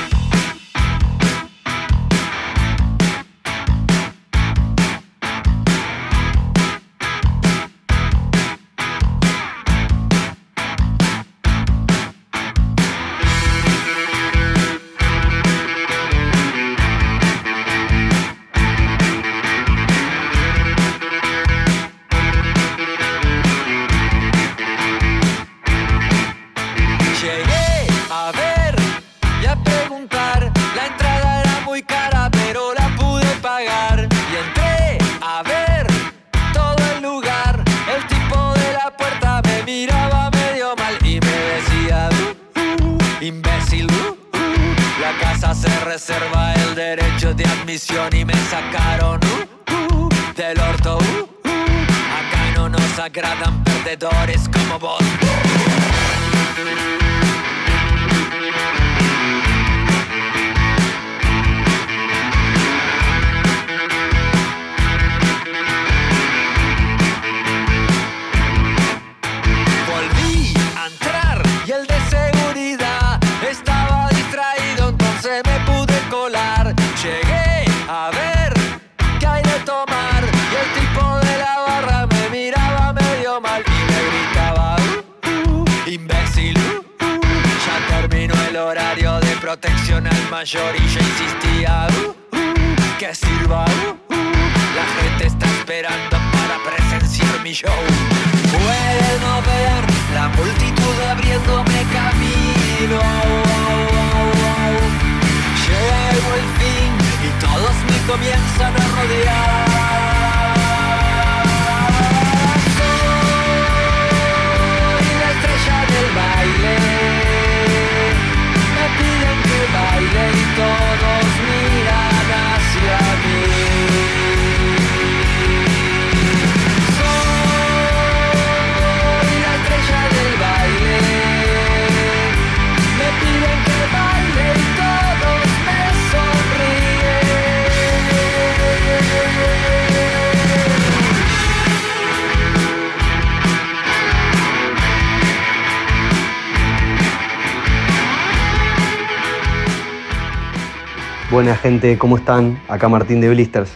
¿Cómo están? Acá Martín de Blisters.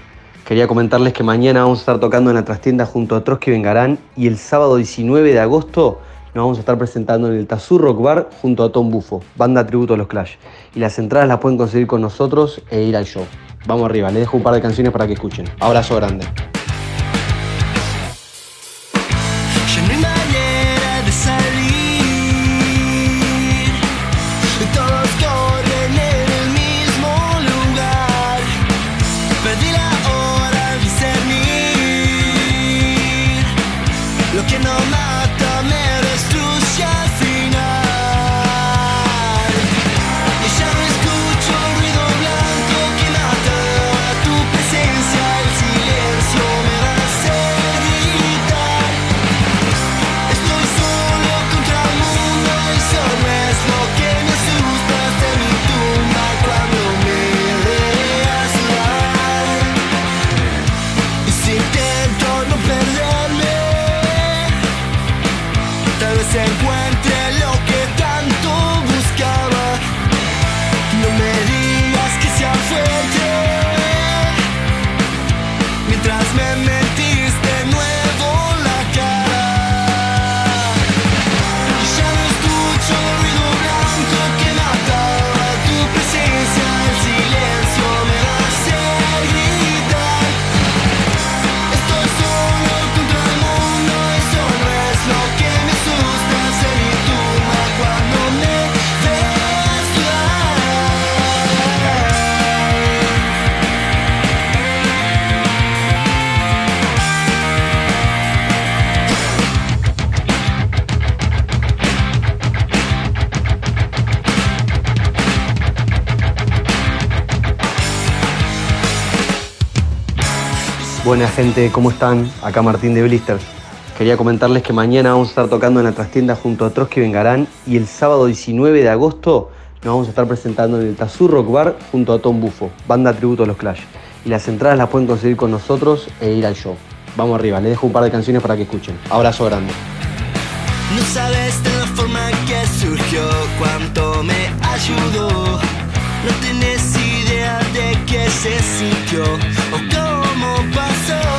Quería comentarles que mañana vamos a estar tocando en la trastienda junto a Trotsky Vengarán y el sábado 19 de agosto nos vamos a estar presentando en el Tazur Rock Bar junto a Tom Bufo, banda tributo a los Clash. Y las entradas las pueden conseguir con nosotros e ir al show. Vamos arriba, les dejo un par de canciones para que escuchen. Abrazo grande. Gente, ¿cómo están? Acá Martín de Blisters. Quería comentarles que mañana vamos a estar tocando en la trastienda junto a Trotsky Vengarán y el sábado 19 de agosto nos vamos a estar presentando en el Tazur Rock Bar junto a Tom Bufo, banda tributo a los Clash. Y las entradas las pueden conseguir con nosotros e ir al show. Vamos arriba, les dejo un par de canciones para que escuchen. Abrazo grande. No sabes de la forma que surgió, cuánto me ayudó. No tienes idea de qué se sintió pasó.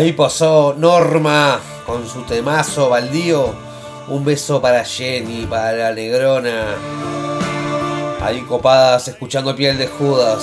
Ahí pasó Norma con su temazo baldío. Un beso para Jenny, para la Negrona. Ahí copadas escuchando piel de Judas.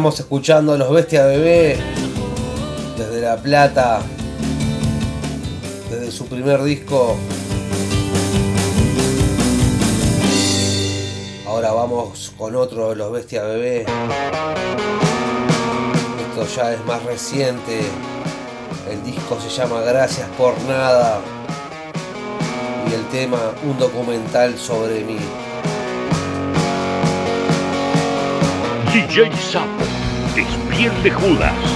Estamos escuchando a los Bestia Bebé desde La Plata, desde su primer disco. Ahora vamos con otro de los Bestia Bebé. Esto ya es más reciente. El disco se llama Gracias por Nada. Y el tema Un documental sobre mí. DJ Sapo, de Judas.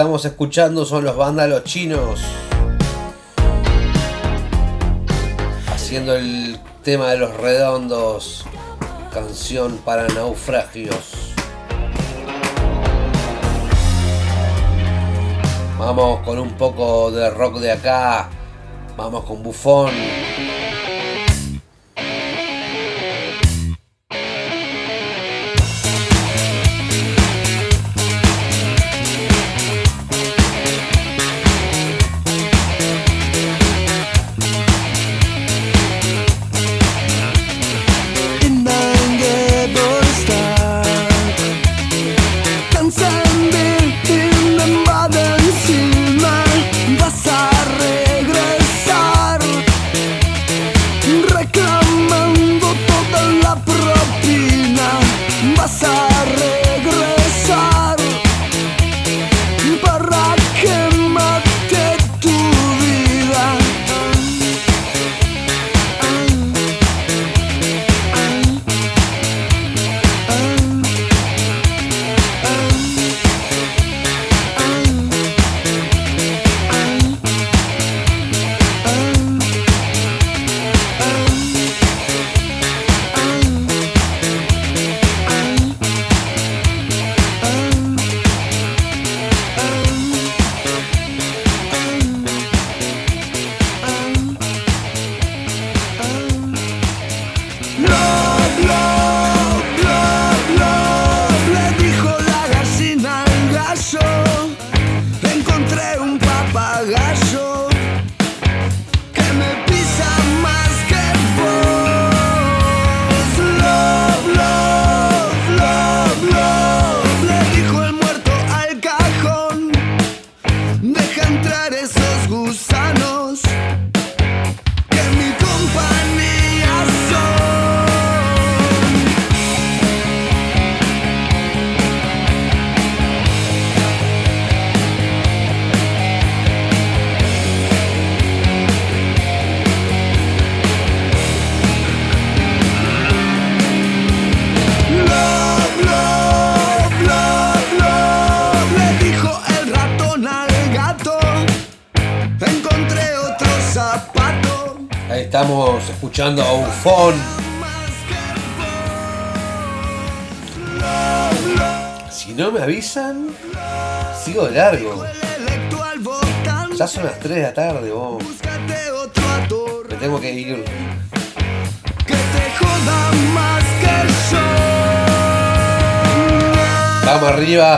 Estamos escuchando son los vándalos chinos. Haciendo el tema de los redondos. Canción para naufragios. Vamos con un poco de rock de acá. Vamos con bufón.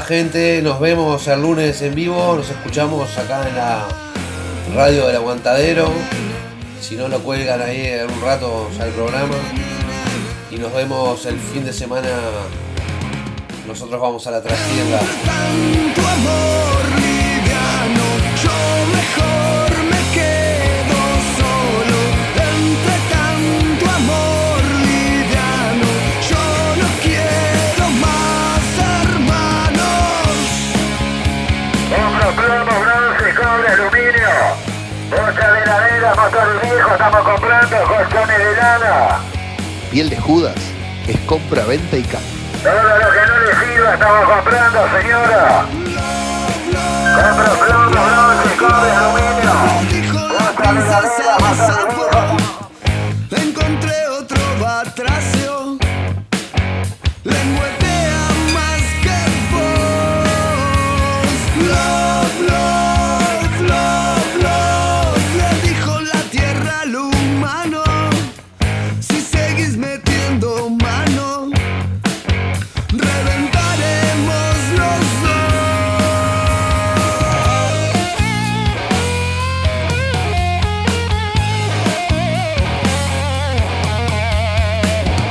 Gente. Nos vemos el lunes en vivo. Nos escuchamos acá en la radio del aguantadero. Si no lo cuelgan ahí en un rato ya el programa. Y nos vemos el fin de semana. Nosotros vamos a la trastienda. caderas, motores viejos, estamos comprando colchones de lana. Piel de Judas es compra, venta y cambio. Todo lo que no le sirva estamos comprando, señora. Compra plomo, bronce, cobre, aluminio.